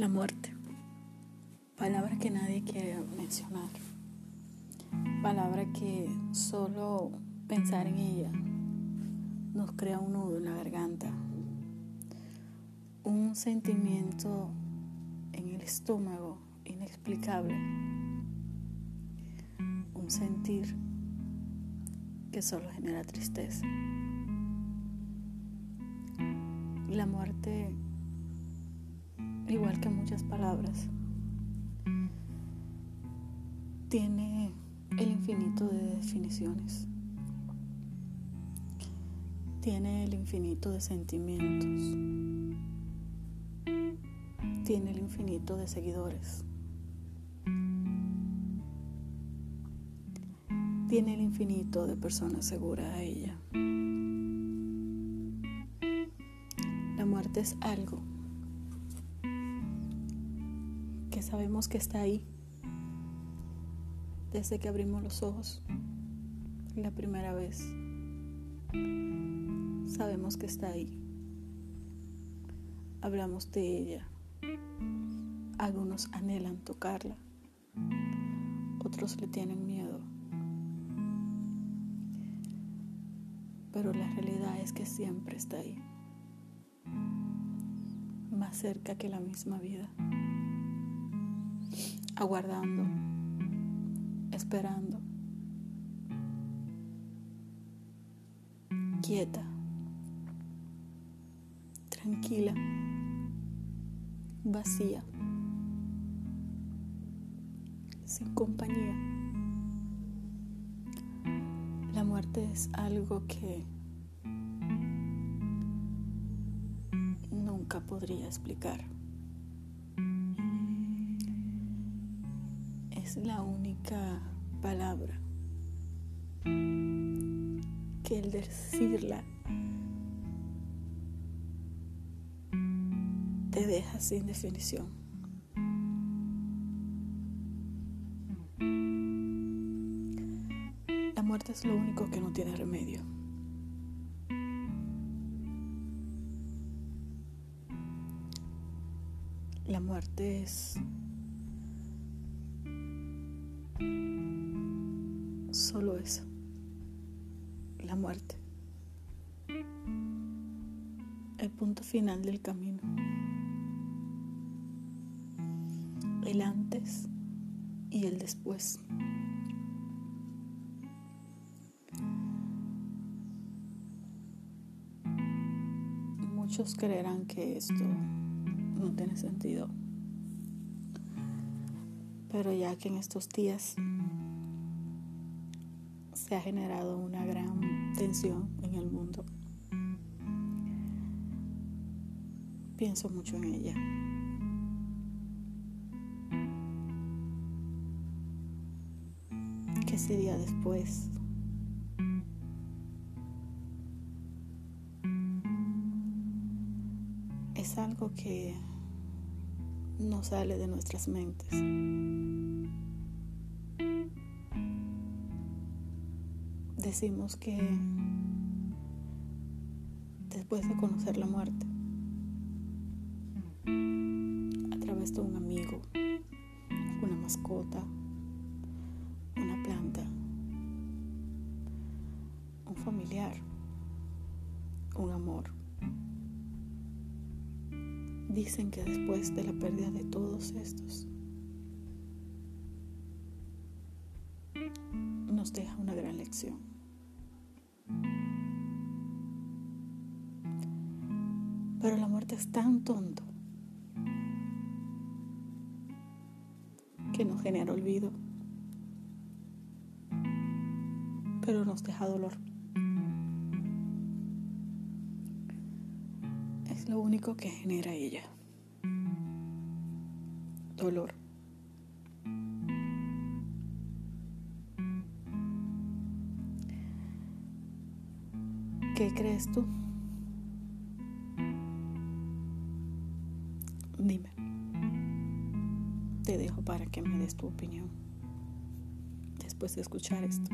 La muerte. Palabra que nadie quiere mencionar. Palabra que solo pensar en ella nos crea un nudo en la garganta. Un sentimiento en el estómago inexplicable. Un sentir que solo genera tristeza. La muerte igual que muchas palabras, tiene el infinito de definiciones, tiene el infinito de sentimientos, tiene el infinito de seguidores, tiene el infinito de personas seguras a ella. La muerte es algo sabemos que está ahí desde que abrimos los ojos la primera vez. Sabemos que está ahí. Hablamos de ella. Algunos anhelan tocarla. Otros le tienen miedo. Pero la realidad es que siempre está ahí. Más cerca que la misma vida aguardando, esperando, quieta, tranquila, vacía, sin compañía. La muerte es algo que nunca podría explicar. Es la única palabra que el decirla te deja sin definición. La muerte es lo único que no tiene remedio. La muerte es Solo eso. La muerte. El punto final del camino. El antes y el después. Muchos creerán que esto no tiene sentido. Pero ya que en estos días se ha generado una gran tensión en el mundo, pienso mucho en ella. ¿Qué sería después? Es algo que no sale de nuestras mentes. Decimos que después de conocer la muerte, a través de un amigo, una mascota, una planta, un familiar, un amor, Dicen que después de la pérdida de todos estos, nos deja una gran lección. Pero la muerte es tan tonto que nos genera olvido, pero nos deja dolor. lo único que genera ella. Dolor. ¿Qué crees tú? Dime. Te dejo para que me des tu opinión después de escuchar esto.